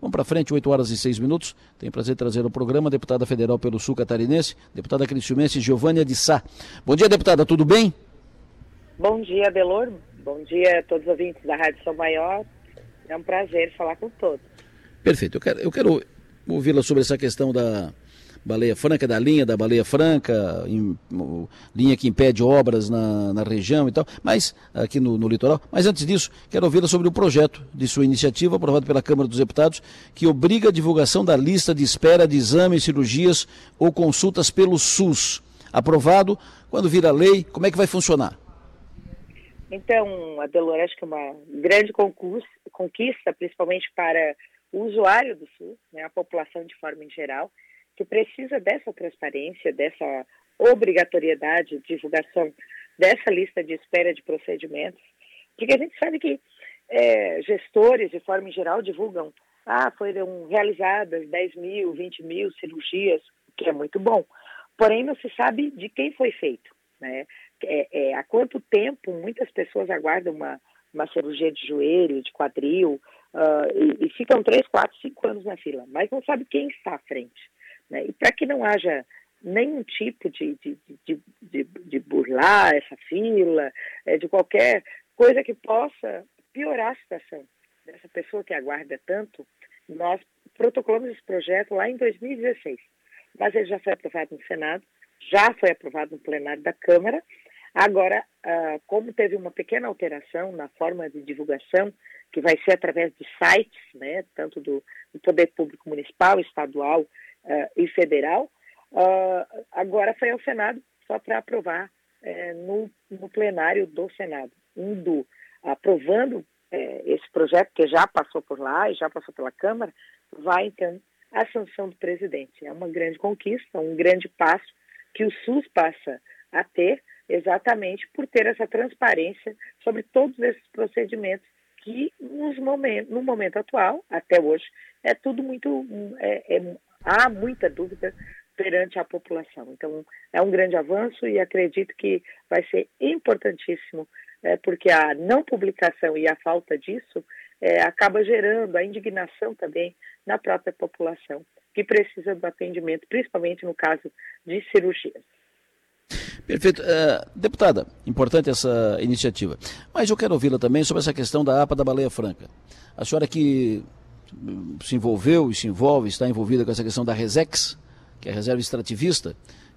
Vamos para frente, 8 horas e 6 minutos. Tenho prazer trazer o programa deputada federal pelo Sul Catarinense, deputada cristiumense Giovânia de Sá. Bom dia, deputada, tudo bem? Bom dia, Delor. Bom dia a todos os ouvintes da Rádio São Maior. É um prazer falar com todos. Perfeito. Eu quero, eu quero ouvi-la sobre essa questão da, Baleia Franca, da linha da Baleia Franca, em, linha que impede obras na, na região e tal, mas aqui no, no litoral. Mas antes disso, quero ouvi-la sobre o projeto de sua iniciativa, aprovado pela Câmara dos Deputados, que obriga a divulgação da lista de espera de exames, cirurgias ou consultas pelo SUS. Aprovado, quando vira lei, como é que vai funcionar? Então, Adelor, acho que é uma grande conquista, principalmente para o usuário do SUS, né, a população de forma em geral, precisa dessa transparência, dessa obrigatoriedade de divulgação dessa lista de espera de procedimentos, porque a gente sabe que é, gestores, de forma geral, divulgam, ah, foram realizadas 10 mil, 20 mil cirurgias, que é muito bom, porém não se sabe de quem foi feito, né? É, é, há quanto tempo muitas pessoas aguardam uma, uma cirurgia de joelho, de quadril, uh, e, e ficam 3, 4, 5 anos na fila, mas não sabe quem está à frente. Né? E para que não haja nenhum tipo de, de, de, de, de burlar essa fila, é, de qualquer coisa que possa piorar a situação dessa pessoa que aguarda tanto, nós protocolamos esse projeto lá em 2016. Mas ele já foi aprovado no Senado, já foi aprovado no plenário da Câmara. Agora, uh, como teve uma pequena alteração na forma de divulgação, que vai ser através de sites, né, tanto do, do Poder Público Municipal, Estadual uh, e federal, uh, agora foi ao Senado só para aprovar uh, no, no, plenário do Senado, indo aprovando eh, esse projeto que já passou por lá e já passou pela Câmara, vai então a sanção do presidente. É uma grande conquista, um grande passo que o SUS passa a ter exatamente por ter essa transparência sobre todos esses procedimentos que nos momentos, no momento atual, até hoje, é tudo muito é, é, há muita dúvida perante a população. Então, é um grande avanço e acredito que vai ser importantíssimo, é, porque a não publicação e a falta disso é, acaba gerando a indignação também na própria população, que precisa do atendimento, principalmente no caso de cirurgias. Perfeito. Uh, deputada, importante essa iniciativa. Mas eu quero ouvi-la também sobre essa questão da APA da Baleia Franca. A senhora que se envolveu e se envolve, está envolvida com essa questão da Resex, que é a reserva extrativista,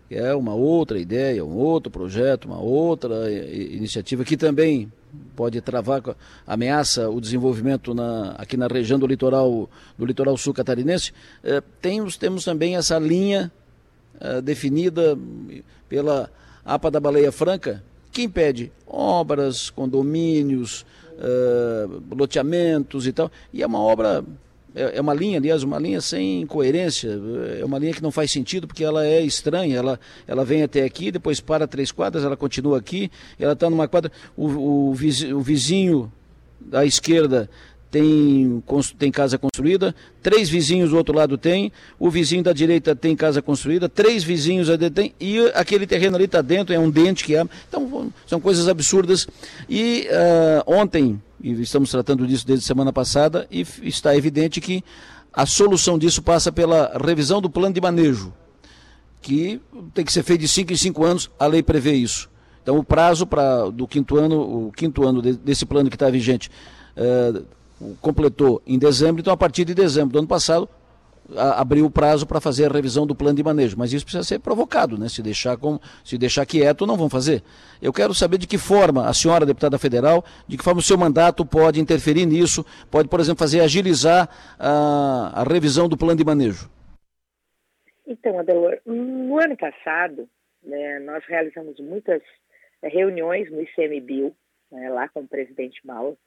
que é uma outra ideia, um outro projeto, uma outra iniciativa que também pode travar, ameaça o desenvolvimento na, aqui na região do litoral, do litoral sul catarinense. É, temos, temos também essa linha é, definida pela APA da Baleia Franca, que impede obras, condomínios, uh, loteamentos e tal. E é uma obra, é, é, uma linha, aliás, uma linha sem coerência, é uma linha que não faz sentido porque ela é estranha, ela, ela vem até aqui, depois para três quadras, ela continua aqui, ela está numa quadra, o, o, o vizinho da esquerda tem, tem casa construída, três vizinhos do outro lado tem, o vizinho da direita tem casa construída, três vizinhos ali tem, e aquele terreno ali está dentro, é um dente que é. Então, são coisas absurdas. E uh, ontem, e estamos tratando disso desde semana passada, e está evidente que a solução disso passa pela revisão do plano de manejo, que tem que ser feito de cinco em cinco anos, a lei prevê isso. Então o prazo para do quinto ano, o quinto ano de, desse plano que está vigente, uh, completou em dezembro, então a partir de dezembro do ano passado a, abriu o prazo para fazer a revisão do plano de manejo, mas isso precisa ser provocado, né? Se deixar com, se deixar quieto, não vão fazer. Eu quero saber de que forma a senhora deputada federal, de que forma o seu mandato pode interferir nisso, pode, por exemplo, fazer agilizar a, a revisão do plano de manejo. Então, Adelor, no ano passado, né, nós realizamos muitas reuniões no ICMBio, né, lá com o presidente Mauro,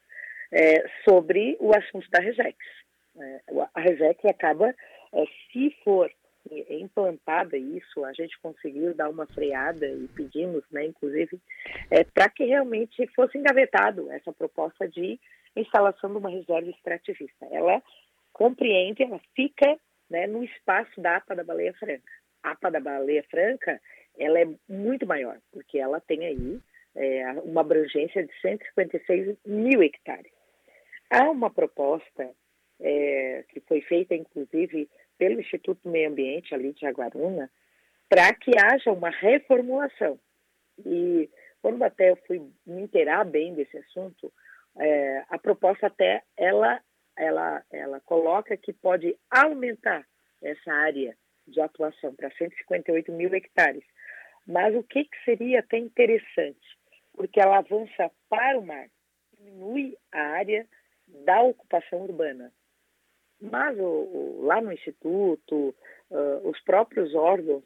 é, sobre o assunto da Resex. É, a Resex acaba, é, se for implantada isso, a gente conseguiu dar uma freada e pedimos, né, inclusive, é, para que realmente fosse engavetado essa proposta de instalação de uma reserva extrativista. Ela compreende, ela fica né, no espaço da APA da Baleia Franca. A APA da Baleia Franca, ela é muito maior, porque ela tem aí é, uma abrangência de 156 mil hectares. Há uma proposta é, que foi feita, inclusive, pelo Instituto do Meio Ambiente, ali de Jaguaruna, para que haja uma reformulação. E quando até eu fui me inteirar bem desse assunto, é, a proposta até ela, ela, ela coloca que pode aumentar essa área de atuação para 158 mil hectares. Mas o que, que seria até interessante? Porque ela avança para o mar, diminui a área da ocupação urbana. Mas o, o, lá no Instituto, uh, os próprios órgãos,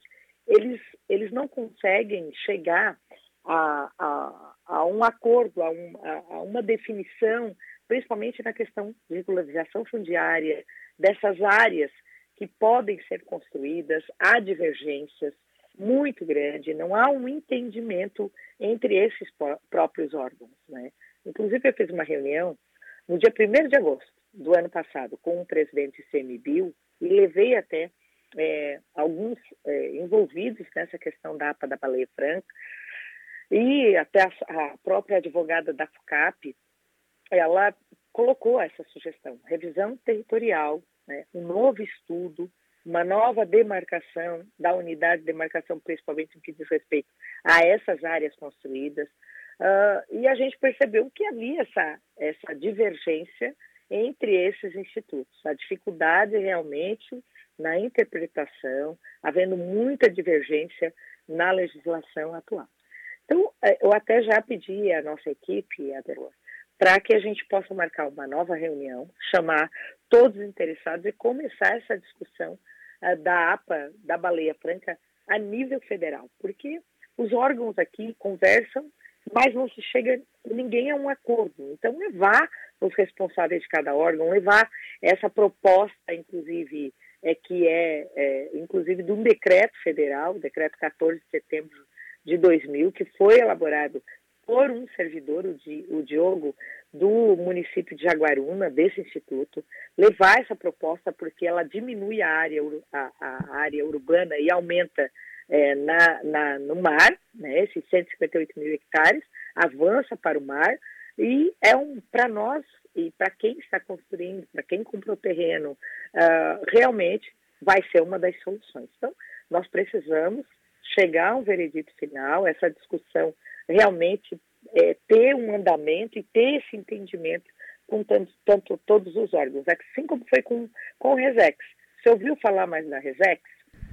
eles, eles não conseguem chegar a, a, a um acordo, a, um, a, a, uma definição, principalmente na questão de regularização fundiária, dessas áreas que podem ser construídas, há divergências muito grandes, não há um entendimento entre esses próprios órgãos. Né? Inclusive, eu fiz uma reunião no dia 1 de agosto do ano passado com o presidente CMBio e levei até é, alguns é, envolvidos nessa questão da APA da baleia franca e até a, a própria advogada da FUCAP, ela colocou essa sugestão, revisão territorial, né, um novo estudo, uma nova demarcação da unidade de demarcação, principalmente no que diz respeito a essas áreas construídas. Uh, e a gente percebeu que havia essa, essa divergência entre esses institutos, a dificuldade realmente na interpretação, havendo muita divergência na legislação atual. Então, é, eu até já pedi à nossa equipe, Adelor, para que a gente possa marcar uma nova reunião, chamar todos os interessados e começar essa discussão uh, da APA, da baleia franca, a nível federal, porque os órgãos aqui conversam, mas não se chega ninguém a um acordo. Então, levar os responsáveis de cada órgão, levar essa proposta, inclusive, é, que é, é, inclusive, de um decreto federal, decreto 14 de setembro de 2000, que foi elaborado por um servidor, o, Di, o Diogo, do município de Jaguaruna, desse instituto, levar essa proposta porque ela diminui a área, a, a área urbana e aumenta é, na, na, no mar, né, esses 158 mil hectares, avança para o mar e é um para nós e para quem está construindo, para quem comprou terreno, uh, realmente vai ser uma das soluções. Então, nós precisamos chegar a um veredito final, essa discussão realmente é, ter um andamento e ter esse entendimento com tanto, tanto todos os órgãos, assim como foi com, com o Resex. Você ouviu falar mais da Resex?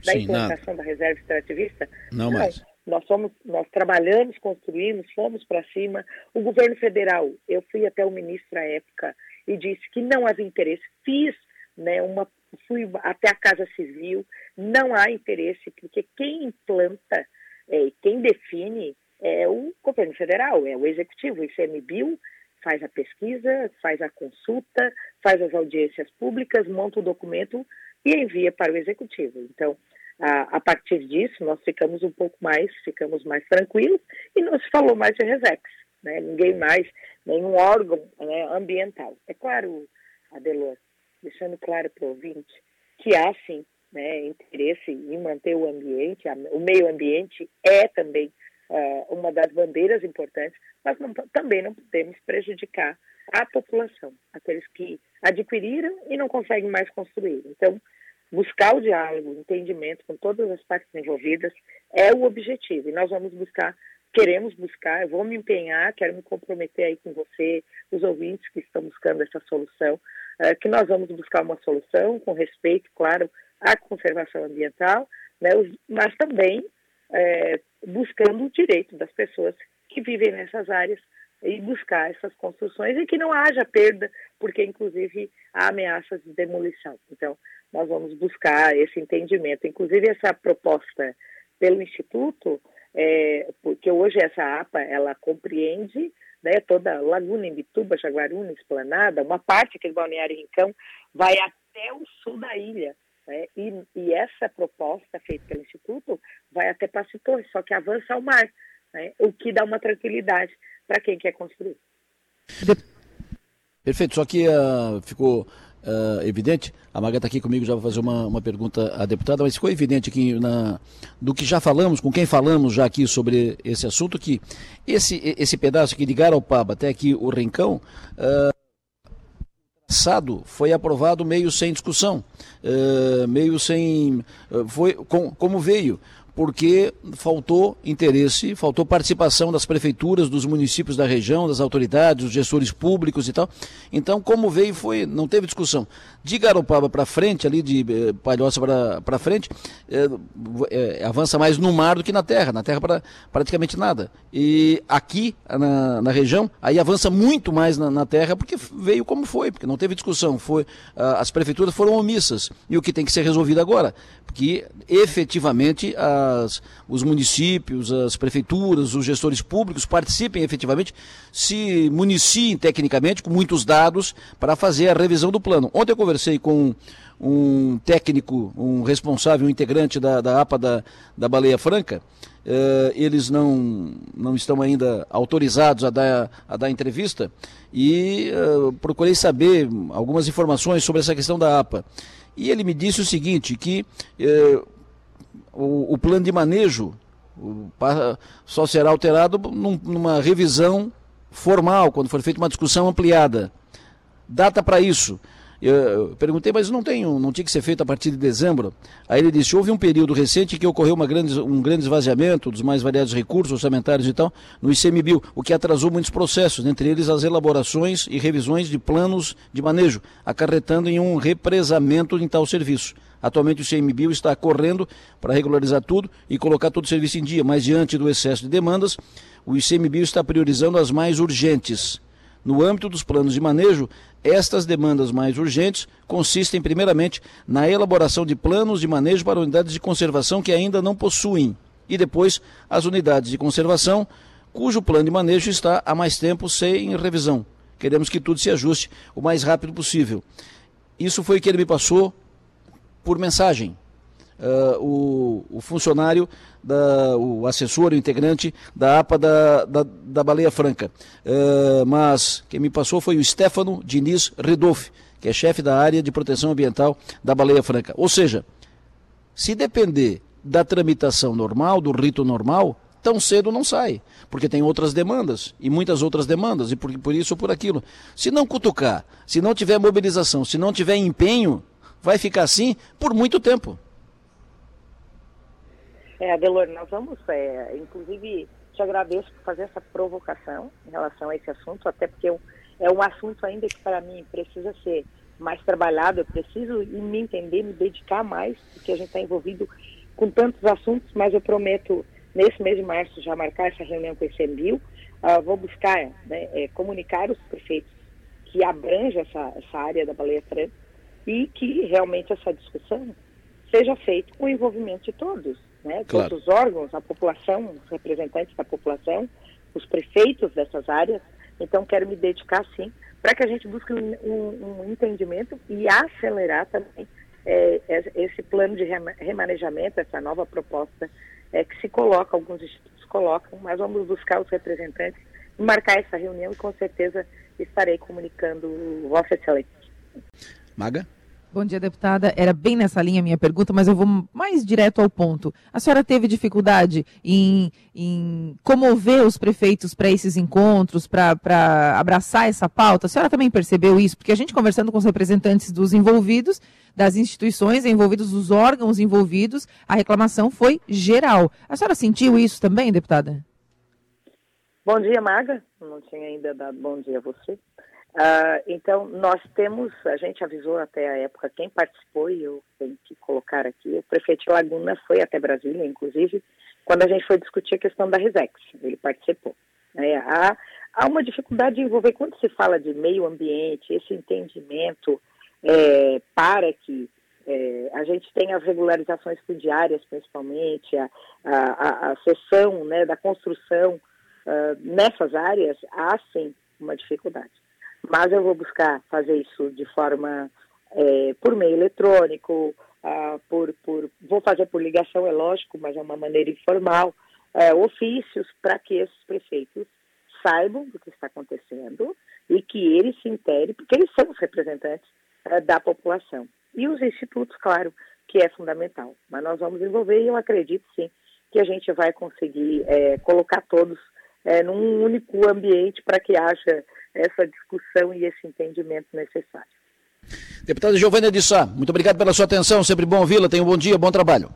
Da Sim, implantação nada. da reserva extrativista? Não, Não mais. Nós, fomos, nós trabalhamos, construímos, fomos para cima. O governo federal, eu fui até o ministro à época e disse que não havia interesse. Fiz né, uma, fui até a Casa Civil, não há interesse, porque quem implanta e é, quem define é o governo federal, é o executivo, o ICMBio faz a pesquisa, faz a consulta, faz as audiências públicas, monta o documento e envia para o executivo. Então, a, a, partir disso, nós ficamos um pouco mais, ficamos mais tranquilos e não se falou mais de Resex, né? ninguém mais, nenhum órgão né, ambiental. É claro, Adelor, deixando claro para o ouvinte, que há sim né, interesse em manter o ambiente, o meio ambiente é também uh, uma das bandeiras importantes, mas não, também não podemos prejudicar a população, aqueles que adquiriram e não conseguem mais construir. Então, buscar o diálogo, o entendimento com todas as partes envolvidas é o objetivo. E nós vamos buscar, queremos buscar, eu vou me empenhar, quero me comprometer aí com você, os ouvintes que estão buscando essa solução, uh, que nós vamos buscar uma solução com respeito, claro, à conservação ambiental, né, mas também é, buscando o direito das pessoas que vivem nessas áreas e buscar essas construções e que não haja perda, porque inclusive há ameaças de demolição. Então, nós vamos buscar esse entendimento. Inclusive, essa proposta pelo Instituto, é, porque hoje essa APA, ela compreende né, toda Laguna, Imbituba, Jaguaruna, Esplanada, uma parte aqui do Balneário Rincão vai até o sul da ilha. Né, e, e, essa proposta feita pelo Instituto vai até Passo só que avança ao mar, né, o que dá uma tranquilidade para quem quer construir. Perfeito, só que uh, ficou uh, evidente, a Maga está aqui comigo, já vou fazer uma, uma pergunta à deputada, mas ficou evidente aqui na, do que já falamos, com quem falamos já aqui sobre esse assunto, que esse, esse pedaço aqui de Garopaba até aqui o Rincão, uh, passado foi aprovado meio sem discussão, uh, meio sem. Foi com, como veio porque faltou interesse, faltou participação das prefeituras, dos municípios da região, das autoridades, dos gestores públicos e tal. Então, como veio, foi, não teve discussão. De Garopaba para frente, ali de eh, Palhoça para frente, eh, eh, avança mais no mar do que na terra. Na terra, pra, praticamente nada. E aqui, na, na região, aí avança muito mais na, na, terra, porque veio como foi, porque não teve discussão. Foi, ah, as prefeituras foram omissas. E o que tem que ser resolvido agora? Porque efetivamente. A, as, os municípios, as prefeituras, os gestores públicos participem efetivamente, se municiem tecnicamente com muitos dados para fazer a revisão do plano. Ontem eu conversei com um técnico, um responsável, um integrante da, da APA da, da Baleia Franca. Uh, eles não, não estão ainda autorizados a dar, a dar entrevista e uh, procurei saber algumas informações sobre essa questão da APA. E ele me disse o seguinte, que uh, o, o plano de manejo o, só será alterado num, numa revisão formal, quando for feita uma discussão ampliada. Data para isso. Eu perguntei, mas não tem, não tinha que ser feito a partir de dezembro? Aí ele disse, houve um período recente que ocorreu grande, um grande esvaziamento dos mais variados recursos orçamentários e tal, no ICMBio, o que atrasou muitos processos, entre eles as elaborações e revisões de planos de manejo, acarretando em um represamento em tal serviço. Atualmente o CMBio está correndo para regularizar tudo e colocar todo o serviço em dia, mas diante do excesso de demandas, o ICMBio está priorizando as mais urgentes. No âmbito dos planos de manejo, estas demandas mais urgentes consistem primeiramente na elaboração de planos de manejo para unidades de conservação que ainda não possuem, e depois as unidades de conservação cujo plano de manejo está há mais tempo sem revisão. Queremos que tudo se ajuste o mais rápido possível. Isso foi o que ele me passou por mensagem. Uh, o, o, funcionário, da, o assessor, o integrante da APA da, da, da Baleia Franca. Uh, mas quem me passou foi o Stefano Diniz Redolf, que é chefe da área de proteção ambiental da Baleia Franca. Ou seja, se depender da tramitação normal, do rito normal, tão cedo não sai, porque tem outras demandas e muitas outras demandas, e por, por isso ou por aquilo. Se não cutucar, se não tiver mobilização, se não tiver empenho, vai ficar assim por muito tempo. É, Adelor, nós vamos, é, inclusive, te agradeço por fazer essa provocação em relação a esse assunto, até porque é um assunto ainda que para mim precisa ser mais trabalhado, eu preciso me entender, me dedicar mais, porque a gente está envolvido com tantos assuntos, mas eu prometo, nesse mês de março, já marcar essa reunião com esse EMBIL, uh, vou buscar né, é, comunicar os prefeitos que abrange essa, essa área da baleia franca, e que realmente essa discussão seja feita com o envolvimento de todos, né? Claro. Todos os órgãos, a população, os representantes da população, os prefeitos dessas áreas. Então, quero me dedicar, sim, para que a gente busque um, um, um entendimento e acelerar também é, esse plano de remanejamento, essa nova proposta é, que se coloca, alguns institutos colocam, mas vamos buscar os representantes e marcar essa reunião e com certeza estarei comunicando Vossa Excelência. Maga? Bom dia, deputada. Era bem nessa linha a minha pergunta, mas eu vou mais direto ao ponto. A senhora teve dificuldade em, em comover os prefeitos para esses encontros, para abraçar essa pauta? A senhora também percebeu isso? Porque a gente conversando com os representantes dos envolvidos, das instituições envolvidas, dos órgãos envolvidos, a reclamação foi geral. A senhora sentiu isso também, deputada? Bom dia, Maga. Não tinha ainda dado bom dia a você. Uh, então, nós temos, a gente avisou até a época quem participou, e eu tenho que colocar aqui, o prefeito de Laguna foi até Brasília, inclusive, quando a gente foi discutir a questão da Resex, ele participou. É, há, há uma dificuldade de envolver, quando se fala de meio ambiente, esse entendimento é, para que é, a gente tenha as regularizações fundiárias, principalmente, a, a, a, sessão né, da construção uh, nessas áreas, há sim uma dificuldade mas eu vou buscar fazer isso de forma é, por meio eletrônico, ah, por, por, vou fazer por ligação, é lógico, mas é uma maneira informal, é, ofícios para que esses prefeitos saibam do que está acontecendo e que eles se interem, porque eles são os representantes é, da população. E os institutos, claro, que é fundamental. Mas nós vamos envolver e eu acredito sim que a gente vai conseguir é, colocar todos é, num único ambiente para que haja essa discussão e esse entendimento necessário. Deputada Giovanna de Sá, muito obrigado pela sua atenção, sempre bom ouvi-la, tenha um bom dia, bom trabalho.